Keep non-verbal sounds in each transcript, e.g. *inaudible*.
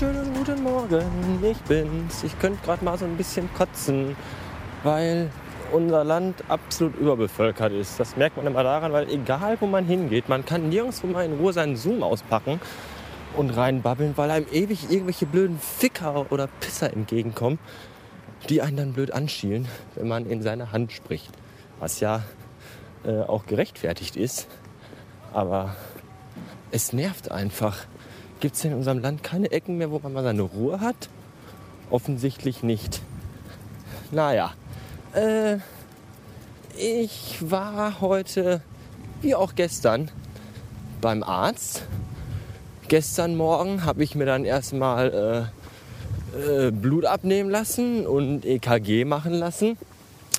wunderschönen guten Morgen. Ich bin's. Ich könnte gerade mal so ein bisschen kotzen, weil unser Land absolut überbevölkert ist. Das merkt man immer daran, weil egal wo man hingeht, man kann nirgendwo mal in Ruhe seinen Zoom auspacken und reinbabbeln, weil einem ewig irgendwelche blöden Ficker oder Pisser entgegenkommen, die einen dann blöd anschielen, wenn man in seine Hand spricht. Was ja äh, auch gerechtfertigt ist. Aber es nervt einfach. Gibt es in unserem Land keine Ecken mehr, wo man mal seine Ruhe hat? Offensichtlich nicht. Naja, äh, ich war heute, wie auch gestern, beim Arzt. Gestern Morgen habe ich mir dann erstmal äh, äh, Blut abnehmen lassen und EKG machen lassen.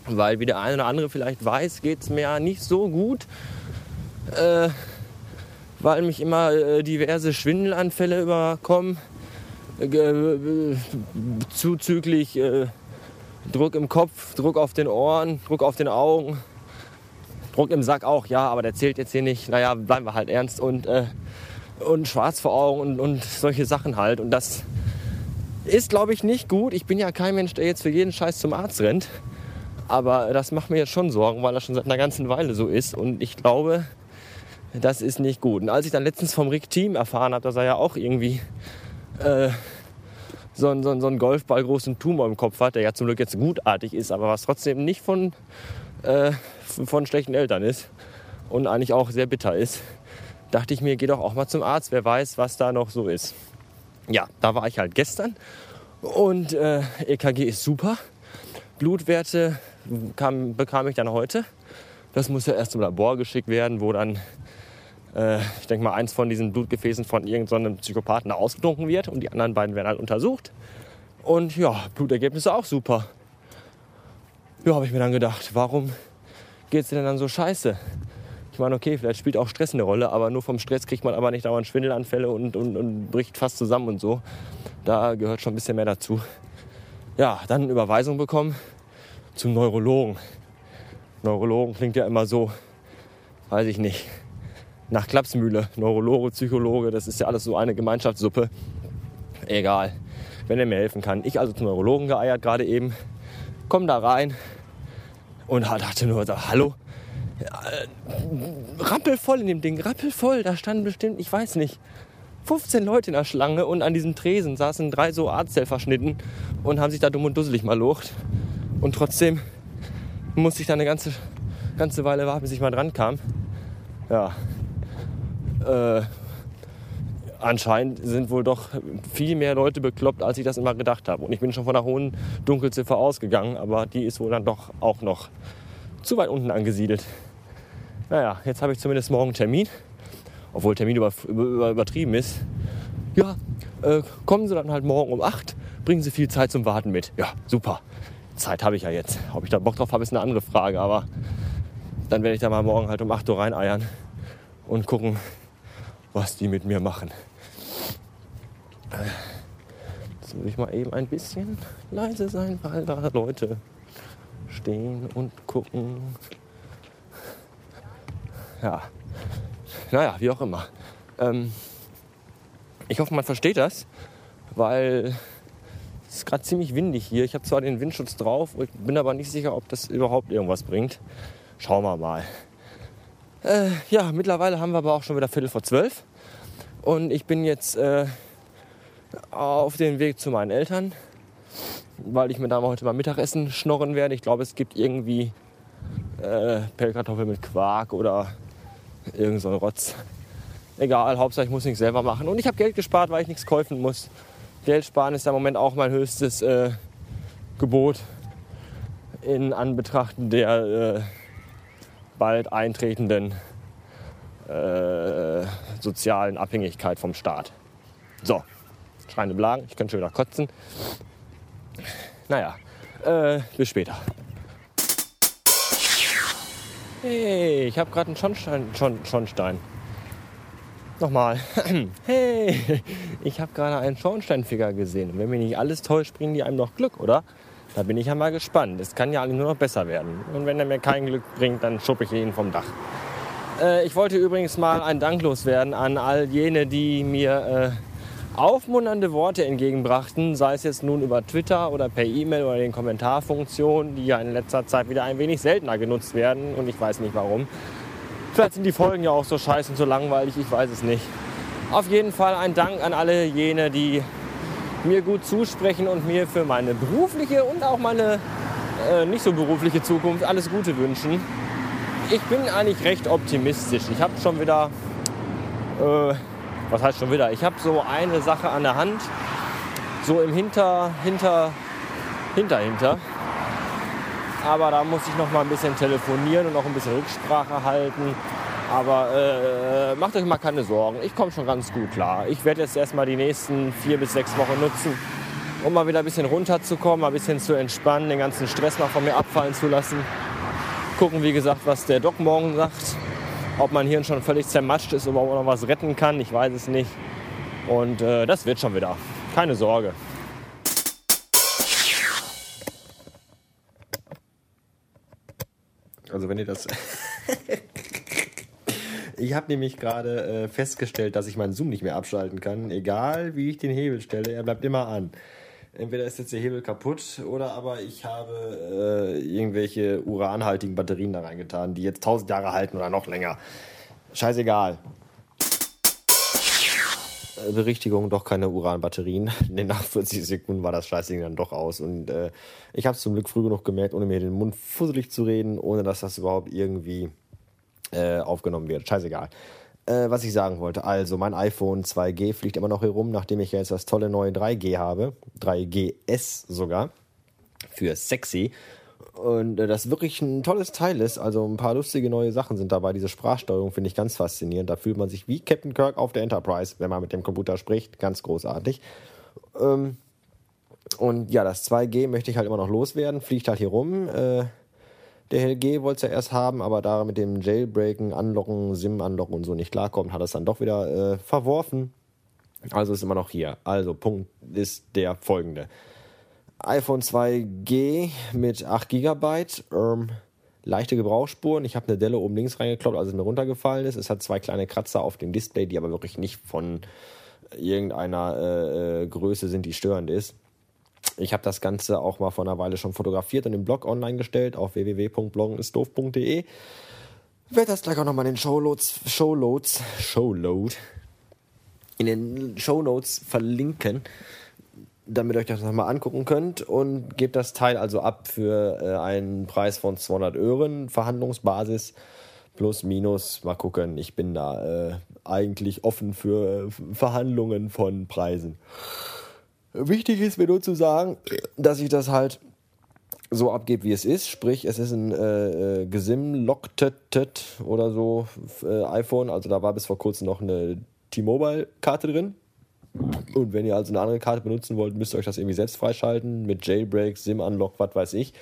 Weil, wie der eine oder andere vielleicht weiß, geht es mir ja nicht so gut. Äh, weil mich immer äh, diverse Schwindelanfälle überkommen. Äh, zuzüglich äh, Druck im Kopf, Druck auf den Ohren, Druck auf den Augen, Druck im Sack auch, ja, aber der zählt jetzt hier nicht. Naja, bleiben wir halt ernst und, äh, und schwarz vor Augen und, und solche Sachen halt. Und das ist, glaube ich, nicht gut. Ich bin ja kein Mensch, der jetzt für jeden Scheiß zum Arzt rennt. Aber das macht mir jetzt schon Sorgen, weil das schon seit einer ganzen Weile so ist. Und ich glaube, das ist nicht gut. Und als ich dann letztens vom Rick Team erfahren habe, dass er ja auch irgendwie äh, so, einen, so, so einen Golfball großen Tumor im Kopf hat, der ja zum Glück jetzt gutartig ist, aber was trotzdem nicht von, äh, von schlechten Eltern ist und eigentlich auch sehr bitter ist, dachte ich mir, geh doch auch mal zum Arzt, wer weiß, was da noch so ist. Ja, da war ich halt gestern und äh, EKG ist super. Blutwerte kam, bekam ich dann heute. Das muss ja erst zum Labor geschickt werden, wo dann äh, ich denke mal, eins von diesen Blutgefäßen von irgendeinem Psychopathen ausgetrunken wird und die anderen beiden werden halt untersucht. Und ja, Blutergebnisse auch super. Ja, habe ich mir dann gedacht, warum geht es denn dann so scheiße? Ich meine, okay, vielleicht spielt auch Stress eine Rolle, aber nur vom Stress kriegt man aber nicht dauernd Schwindelanfälle und, und, und bricht fast zusammen und so. Da gehört schon ein bisschen mehr dazu. Ja, dann eine Überweisung bekommen zum Neurologen. Neurologen klingt ja immer so, weiß ich nicht, nach Klapsmühle. Neurologe, Psychologe, das ist ja alles so eine Gemeinschaftssuppe. Egal, wenn er mir helfen kann. Ich also zum Neurologen geeiert gerade eben, komm da rein und dachte nur, hallo, äh, rappelvoll in dem Ding, rappelvoll. Da standen bestimmt, ich weiß nicht, 15 Leute in der Schlange und an diesem Tresen saßen drei so Arzthelferschnitten und haben sich da dumm und dusselig mal locht. Und trotzdem musste ich da eine ganze, ganze Weile warten, bis ich mal dran kam. Ja, äh, anscheinend sind wohl doch viel mehr Leute bekloppt, als ich das immer gedacht habe. Und ich bin schon von einer hohen Dunkelziffer ausgegangen, aber die ist wohl dann doch auch noch zu weit unten angesiedelt. Naja, jetzt habe ich zumindest morgen Termin, obwohl Termin über, über, übertrieben ist. Ja, äh, kommen Sie dann halt morgen um 8, bringen Sie viel Zeit zum Warten mit. Ja, super. Zeit habe ich ja jetzt. Ob ich da Bock drauf habe, ist eine andere Frage, aber dann werde ich da mal morgen halt um 8 Uhr reineiern und gucken, was die mit mir machen. Jetzt muss ich mal eben ein bisschen leise sein, weil da Leute stehen und gucken. Ja, naja, wie auch immer. Ähm, ich hoffe, man versteht das, weil es ist gerade ziemlich windig hier. Ich habe zwar den Windschutz drauf, bin aber nicht sicher, ob das überhaupt irgendwas bringt. Schauen wir mal. Äh, ja, mittlerweile haben wir aber auch schon wieder Viertel vor zwölf. Und ich bin jetzt äh, auf dem Weg zu meinen Eltern, weil ich mir da heute mal Mittagessen schnorren werde. Ich glaube, es gibt irgendwie äh, Pellkartoffeln mit Quark oder irgend so ein Rotz. Egal, Hauptsache ich muss nichts selber machen. Und ich habe Geld gespart, weil ich nichts kaufen muss. Geld sparen ist im Moment auch mein höchstes äh, Gebot in Anbetracht der äh, bald eintretenden äh, sozialen Abhängigkeit vom Staat. So, schreiende Blagen, ich könnte schon wieder kotzen. Naja, äh, bis später. Hey, ich habe gerade einen Schornstein, Schorn, Schornstein. Nochmal. *clears throat* Hey, ich habe gerade einen Schornsteinfeger gesehen. Und wenn mir nicht alles täuscht, bringen die einem noch Glück, oder? Da bin ich ja mal gespannt. Es kann ja eigentlich nur noch besser werden. Und wenn er mir kein Glück bringt, dann schuppe ich ihn vom Dach. Äh, ich wollte übrigens mal ein Dank loswerden an all jene, die mir aufmunternde Worte entgegenbrachten, sei es jetzt nun über Twitter oder per E-Mail oder den Kommentarfunktionen, die ja in letzter Zeit wieder ein wenig seltener genutzt werden und ich weiß nicht warum. Vielleicht sind die Folgen ja auch so scheiße und so langweilig, ich weiß es nicht. Auf jeden Fall ein Dank an alle jene, die mir gut zusprechen und mir für meine berufliche und auch meine äh, nicht so berufliche Zukunft alles Gute wünschen. Ich bin eigentlich recht optimistisch. Ich habe schon wieder äh, was heißt schon wieder? Ich habe so eine Sache an der Hand, so im Hinter, Hinter, Hinter, Hinter. Aber da muss ich noch mal ein bisschen telefonieren und noch ein bisschen Rücksprache halten. Aber äh, macht euch mal keine Sorgen, ich komme schon ganz gut klar. Ich werde jetzt erstmal die nächsten vier bis sechs Wochen nutzen, um mal wieder ein bisschen runterzukommen, mal ein bisschen zu entspannen, den ganzen Stress mal von mir abfallen zu lassen. Gucken, wie gesagt, was der Doc morgen sagt ob mein Hirn schon völlig zermatscht ist, oder ob man noch was retten kann, ich weiß es nicht. Und äh, das wird schon wieder. Keine Sorge. Also wenn ihr das... *laughs* ich habe nämlich gerade äh, festgestellt, dass ich meinen Zoom nicht mehr abschalten kann. Egal wie ich den Hebel stelle, er bleibt immer an entweder ist jetzt der Hebel kaputt oder aber ich habe äh, irgendwelche uranhaltigen Batterien da reingetan, die jetzt 1000 Jahre halten oder noch länger. Scheißegal. Äh, Berichtigung, doch keine Uranbatterien. *laughs* Nach 40 Sekunden war das Scheißding dann doch aus. Und äh, ich habe es zum Glück früh genug gemerkt, ohne mir den Mund fusselig zu reden, ohne dass das überhaupt irgendwie äh, aufgenommen wird. Scheißegal. Äh, was ich sagen wollte, also mein iPhone 2G fliegt immer noch herum, nachdem ich jetzt das tolle neue 3G habe. 3GS sogar. Für sexy. Und äh, das wirklich ein tolles Teil ist. Also ein paar lustige neue Sachen sind dabei. Diese Sprachsteuerung finde ich ganz faszinierend. Da fühlt man sich wie Captain Kirk auf der Enterprise, wenn man mit dem Computer spricht. Ganz großartig. Ähm, und ja, das 2G möchte ich halt immer noch loswerden. Fliegt halt hier rum. Äh, der LG wollte es ja erst haben, aber da mit dem Jailbreaken, Anlocken, SIM anlocken und so nicht klarkommt, hat es dann doch wieder äh, verworfen. Also ist immer noch hier. Also Punkt ist der folgende. iPhone 2G mit 8 GB, ähm, leichte Gebrauchsspuren. Ich habe eine Delle oben links reingekloppt, als es mir runtergefallen ist. Es hat zwei kleine Kratzer auf dem Display, die aber wirklich nicht von irgendeiner äh, äh Größe sind, die störend ist. Ich habe das Ganze auch mal vor einer Weile schon fotografiert und im Blog online gestellt auf www.bloggenistdoof.de. Werde das gleich auch nochmal in den Showloads, Showloads, Showload, in den Shownotes verlinken, damit ihr euch das nochmal angucken könnt und gebt das Teil also ab für äh, einen Preis von 200 Euro, Verhandlungsbasis plus minus, mal gucken. Ich bin da äh, eigentlich offen für äh, Verhandlungen von Preisen. Wichtig ist mir nur zu sagen, dass ich das halt so abgebe, wie es ist. Sprich, es ist ein äh, äh gesimlocktet oder so äh, iPhone. Also da war bis vor kurzem noch eine T-Mobile-Karte drin. Und wenn ihr also eine andere Karte benutzen wollt, müsst ihr euch das irgendwie selbst freischalten mit Jailbreak, SIM-Unlock, was weiß ich.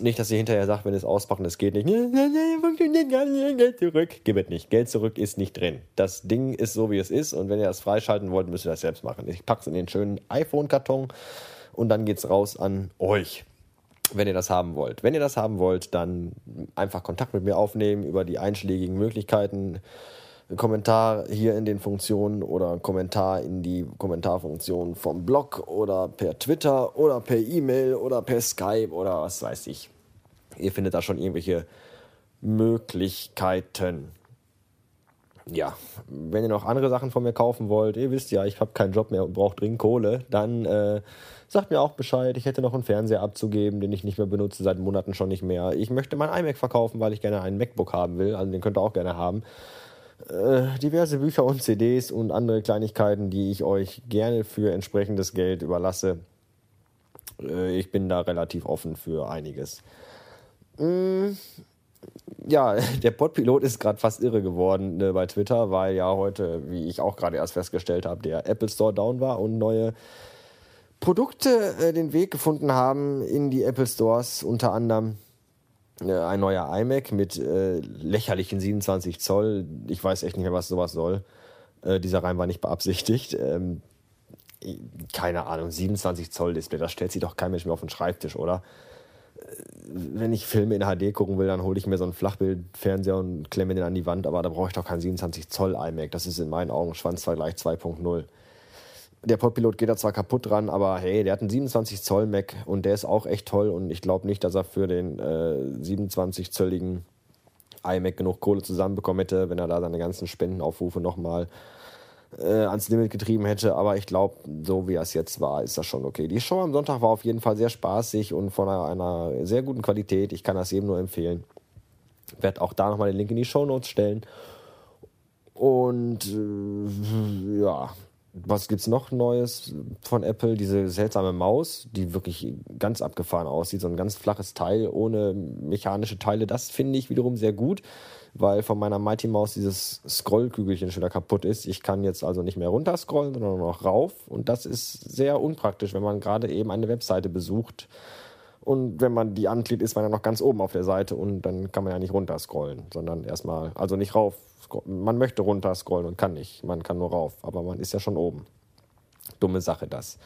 Nicht, dass ihr hinterher sagt, wenn es auspacken, das geht nicht. Geld zurück. Gib es nicht. Geld zurück ist nicht drin. Das Ding ist so, wie es ist. Und wenn ihr das freischalten wollt, müsst ihr das selbst machen. Ich packe es in den schönen iPhone-Karton und dann geht es raus an euch wenn ihr das haben wollt. Wenn ihr das haben wollt, dann einfach Kontakt mit mir aufnehmen über die einschlägigen Möglichkeiten. Kommentar hier in den Funktionen oder Kommentar in die Kommentarfunktion vom Blog oder per Twitter oder per E-Mail oder per Skype oder was weiß ich. Ihr findet da schon irgendwelche Möglichkeiten. Ja, wenn ihr noch andere Sachen von mir kaufen wollt, ihr wisst ja, ich habe keinen Job mehr und brauche dringend Kohle, dann äh, sagt mir auch Bescheid. Ich hätte noch einen Fernseher abzugeben, den ich nicht mehr benutze, seit Monaten schon nicht mehr. Ich möchte mein iMac verkaufen, weil ich gerne einen MacBook haben will, also den könnt ihr auch gerne haben. Äh, diverse Bücher und CDs und andere Kleinigkeiten, die ich euch gerne für entsprechendes Geld überlasse. Äh, ich bin da relativ offen für einiges. Mm, ja, *laughs* der Podpilot ist gerade fast irre geworden ne, bei Twitter, weil ja heute, wie ich auch gerade erst festgestellt habe, der Apple Store down war und neue Produkte äh, den Weg gefunden haben in die Apple Stores, unter anderem ein neuer iMac mit äh, lächerlichen 27 Zoll. Ich weiß echt nicht mehr, was sowas soll. Äh, dieser Reim war nicht beabsichtigt. Ähm, keine Ahnung, 27 Zoll Display, das stellt sich doch kein Mensch mehr auf den Schreibtisch, oder? Äh, wenn ich Filme in HD gucken will, dann hole ich mir so einen Flachbildfernseher und klemme den an die Wand, aber da brauche ich doch keinen 27 Zoll iMac. Das ist in meinen Augen Schwanzvergleich 2.0. Der Podpilot geht da zwar kaputt dran, aber hey, der hat einen 27 Zoll Mac und der ist auch echt toll und ich glaube nicht, dass er für den äh, 27 zölligen iMac genug Kohle zusammenbekommen hätte, wenn er da seine ganzen Spendenaufrufe nochmal äh, ans Limit getrieben hätte. Aber ich glaube, so wie es jetzt war, ist das schon okay. Die Show am Sonntag war auf jeden Fall sehr spaßig und von einer, einer sehr guten Qualität. Ich kann das jedem nur empfehlen. Ich werde auch da nochmal den Link in die Show Notes stellen. Und äh, ja, was gibt's noch Neues von Apple? Diese seltsame Maus, die wirklich ganz abgefahren aussieht, so ein ganz flaches Teil ohne mechanische Teile. Das finde ich wiederum sehr gut, weil von meiner Mighty Maus dieses Scrollkügelchen schon wieder kaputt ist. Ich kann jetzt also nicht mehr runterscrollen, sondern nur noch rauf. Und das ist sehr unpraktisch, wenn man gerade eben eine Webseite besucht. Und wenn man die anklickt, ist man ja noch ganz oben auf der Seite und dann kann man ja nicht runterscrollen, sondern erstmal, also nicht rauf man möchte runter scrollen und kann nicht. Man kann nur rauf, aber man ist ja schon oben. Dumme Sache das.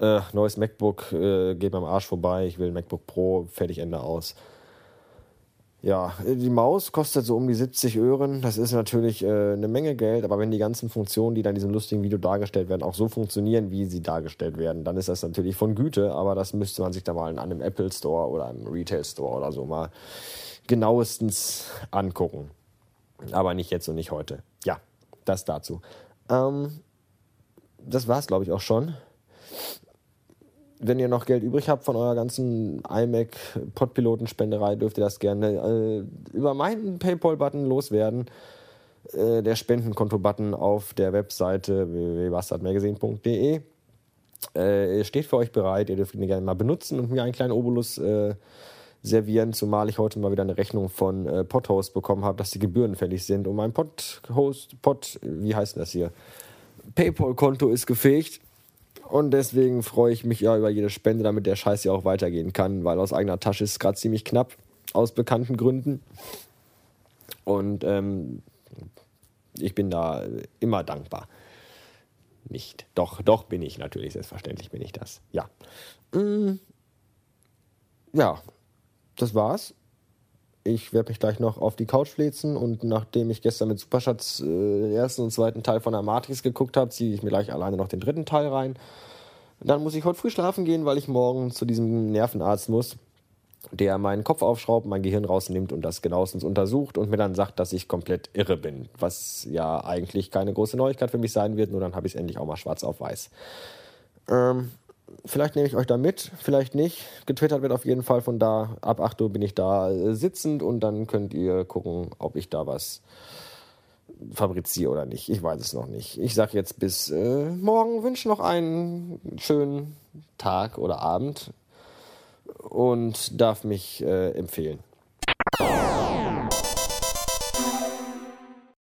Äh, neues MacBook äh, geht am Arsch vorbei. Ich will ein MacBook Pro, fertig, Ende aus. Ja, die Maus kostet so um die 70 Öhren. Das ist natürlich äh, eine Menge Geld, aber wenn die ganzen Funktionen, die dann in diesem lustigen Video dargestellt werden, auch so funktionieren, wie sie dargestellt werden, dann ist das natürlich von Güte, aber das müsste man sich da mal in einem Apple Store oder einem Retail Store oder so mal genauestens angucken. Aber nicht jetzt und nicht heute. Ja, das dazu. Ähm, das war's, glaube ich, auch schon. Wenn ihr noch Geld übrig habt von eurer ganzen iMac Podpilotenspenderei, dürft ihr das gerne äh, über meinen PayPal-Button loswerden. Äh, der Spendenkonto-Button auf der Webseite www.bastardmagazine.de äh, steht für euch bereit. Ihr dürft ihn gerne mal benutzen und mir einen kleinen Obolus äh, servieren, zumal ich heute mal wieder eine Rechnung von äh, Podhost bekommen habe, dass die Gebühren fällig sind. Und mein Podhost, Pod, wie heißt das hier? PayPal-Konto ist gefegt. Und deswegen freue ich mich ja über jede Spende, damit der Scheiß ja auch weitergehen kann, weil aus eigener Tasche ist es gerade ziemlich knapp, aus bekannten Gründen. Und ähm, ich bin da immer dankbar. Nicht. Doch, doch bin ich natürlich, selbstverständlich bin ich das. Ja. Mm. Ja, das war's. Ich werde mich gleich noch auf die Couch flezen und nachdem ich gestern mit Superschatz äh, ersten und zweiten Teil von der Matrix geguckt habe, ziehe ich mir gleich alleine noch den dritten Teil rein. Dann muss ich heute früh schlafen gehen, weil ich morgen zu diesem Nervenarzt muss, der meinen Kopf aufschraubt, mein Gehirn rausnimmt und das genauestens untersucht und mir dann sagt, dass ich komplett irre bin. Was ja eigentlich keine große Neuigkeit für mich sein wird, nur dann habe ich es endlich auch mal schwarz auf weiß. Ähm, vielleicht nehme ich euch da mit, vielleicht nicht. Getwittert wird auf jeden Fall von da. Ab 8 Uhr bin ich da äh, sitzend und dann könnt ihr gucken, ob ich da was fabriziere oder nicht. Ich weiß es noch nicht. Ich sage jetzt bis äh, morgen, wünsche noch einen schönen Tag oder Abend und darf mich äh, empfehlen.